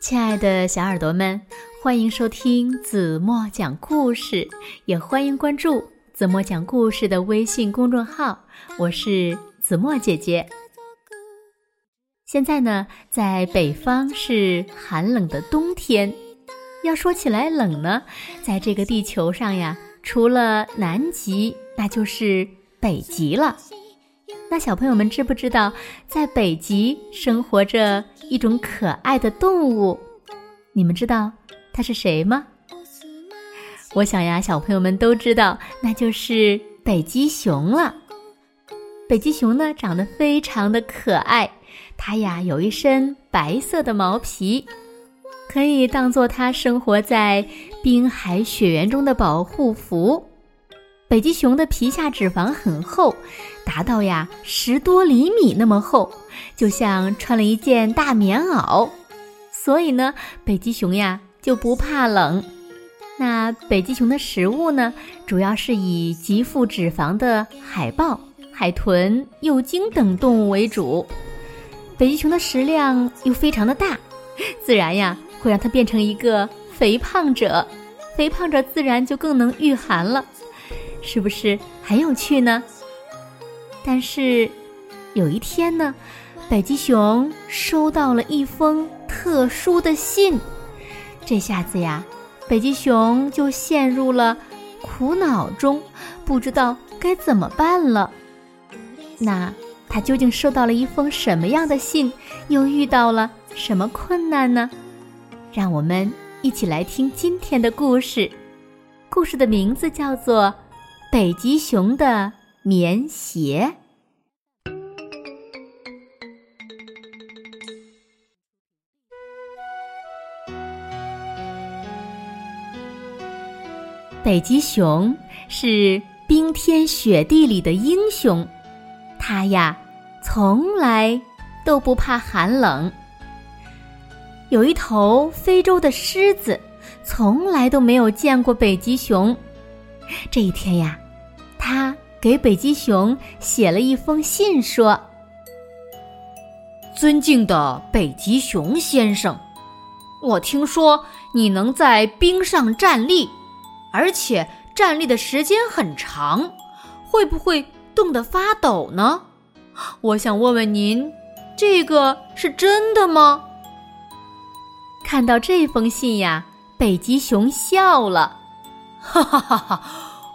亲爱的小耳朵们，欢迎收听子墨讲故事，也欢迎关注子墨讲故事的微信公众号。我是子墨姐姐。现在呢，在北方是寒冷的冬天。要说起来冷呢，在这个地球上呀，除了南极，那就是北极了。那小朋友们知不知道，在北极生活着一种可爱的动物？你们知道它是谁吗？我想呀，小朋友们都知道，那就是北极熊了。北极熊呢，长得非常的可爱，它呀有一身白色的毛皮，可以当做它生活在冰海雪原中的保护服。北极熊的皮下脂肪很厚，达到呀十多厘米那么厚，就像穿了一件大棉袄。所以呢，北极熊呀就不怕冷。那北极熊的食物呢，主要是以极富脂肪的海豹、海豚、幼鲸等动物为主。北极熊的食量又非常的大，自然呀会让它变成一个肥胖者，肥胖者自然就更能御寒了。是不是很有趣呢？但是有一天呢，北极熊收到了一封特殊的信，这下子呀，北极熊就陷入了苦恼中，不知道该怎么办了。那他究竟收到了一封什么样的信，又遇到了什么困难呢？让我们一起来听今天的故事。故事的名字叫做。北极熊的棉鞋。北极熊是冰天雪地里的英雄，它呀从来都不怕寒冷。有一头非洲的狮子，从来都没有见过北极熊。这一天呀，他给北极熊写了一封信，说：“尊敬的北极熊先生，我听说你能在冰上站立，而且站立的时间很长，会不会冻得发抖呢？我想问问您，这个是真的吗？”看到这封信呀，北极熊笑了。哈哈哈哈！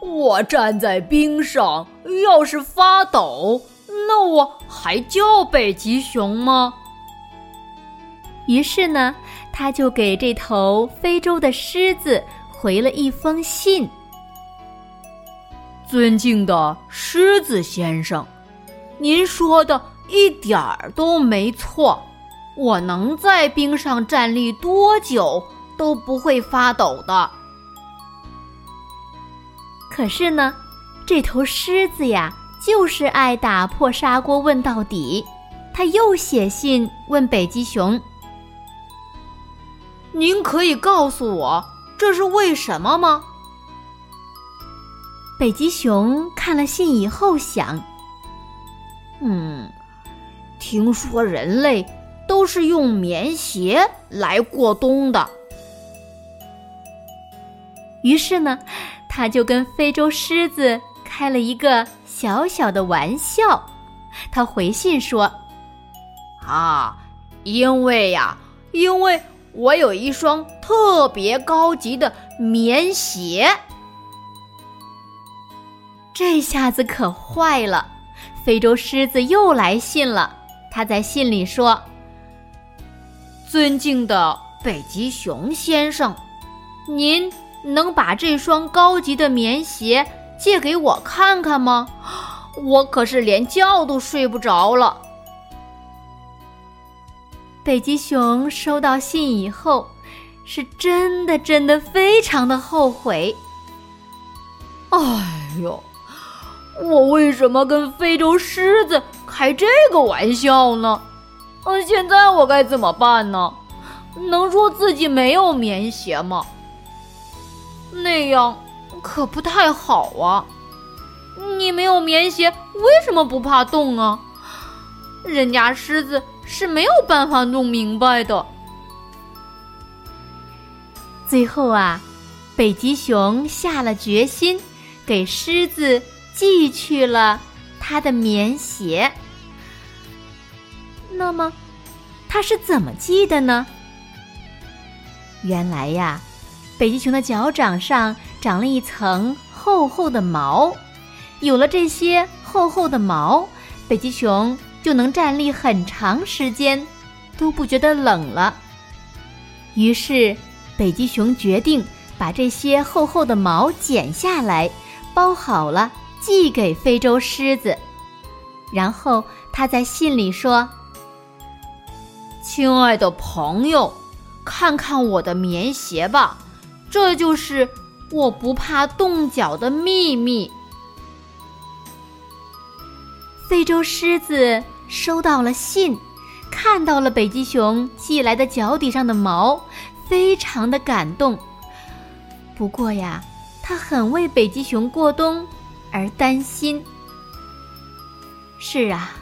我站在冰上，要是发抖，那我还叫北极熊吗？于是呢，他就给这头非洲的狮子回了一封信：“尊敬的狮子先生，您说的一点儿都没错，我能在冰上站立多久都不会发抖的。”可是呢，这头狮子呀，就是爱打破砂锅问到底。他又写信问北极熊：“您可以告诉我这是为什么吗？”北极熊看了信以后想：“嗯，听说人类都是用棉鞋来过冬的。”于是呢。他就跟非洲狮子开了一个小小的玩笑，他回信说：“啊，因为呀，因为我有一双特别高级的棉鞋。”这下子可坏了，非洲狮子又来信了。他在信里说：“尊敬的北极熊先生，您。”能把这双高级的棉鞋借给我看看吗？我可是连觉都睡不着了。北极熊收到信以后，是真的真的非常的后悔。哎呦，我为什么跟非洲狮子开这个玩笑呢？嗯，现在我该怎么办呢？能说自己没有棉鞋吗？那样可不太好啊！你没有棉鞋，为什么不怕冻啊？人家狮子是没有办法弄明白的。最后啊，北极熊下了决心，给狮子寄去了他的棉鞋。那么，他是怎么寄的呢？原来呀，北极熊的脚掌上长了一层厚厚的毛，有了这些厚厚的毛，北极熊就能站立很长时间，都不觉得冷了。于是，北极熊决定把这些厚厚的毛剪下来，包好了寄给非洲狮子。然后他在信里说。亲爱的朋友，看看我的棉鞋吧，这就是我不怕冻脚的秘密。非洲狮子收到了信，看到了北极熊寄来的脚底上的毛，非常的感动。不过呀，他很为北极熊过冬而担心。是啊。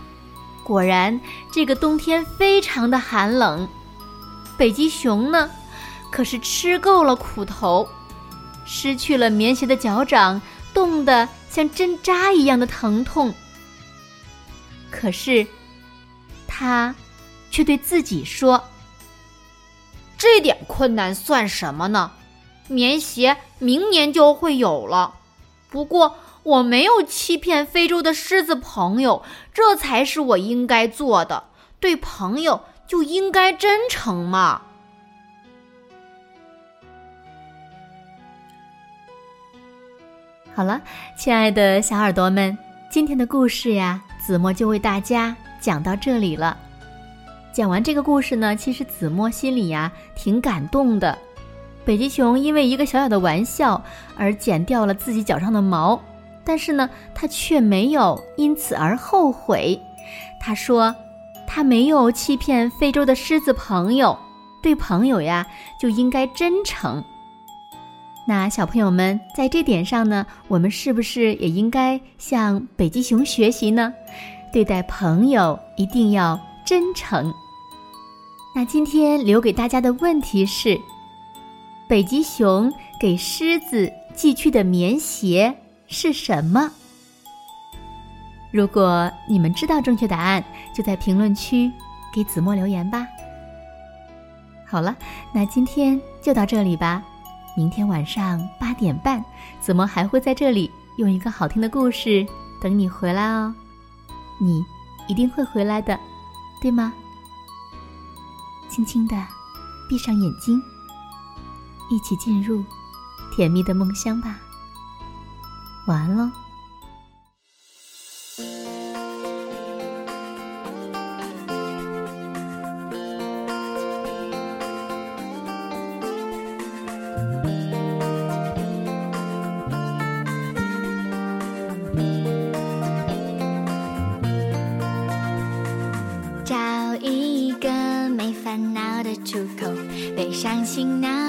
果然，这个冬天非常的寒冷。北极熊呢，可是吃够了苦头，失去了棉鞋的脚掌，冻得像针扎一样的疼痛。可是，他却对自己说：“这点困难算什么呢？棉鞋明年就会有了。不过。”我没有欺骗非洲的狮子朋友，这才是我应该做的。对朋友就应该真诚嘛。好了，亲爱的小耳朵们，今天的故事呀，子墨就为大家讲到这里了。讲完这个故事呢，其实子墨心里呀挺感动的。北极熊因为一个小小的玩笑而剪掉了自己脚上的毛。但是呢，他却没有因此而后悔。他说：“他没有欺骗非洲的狮子朋友，对朋友呀就应该真诚。”那小朋友们在这点上呢，我们是不是也应该向北极熊学习呢？对待朋友一定要真诚。那今天留给大家的问题是：北极熊给狮子寄去的棉鞋。是什么？如果你们知道正确答案，就在评论区给子墨留言吧。好了，那今天就到这里吧。明天晚上八点半，怎么还会在这里用一个好听的故事等你回来哦。你一定会回来的，对吗？轻轻的闭上眼睛，一起进入甜蜜的梦乡吧。晚安喽。出口，背上行囊，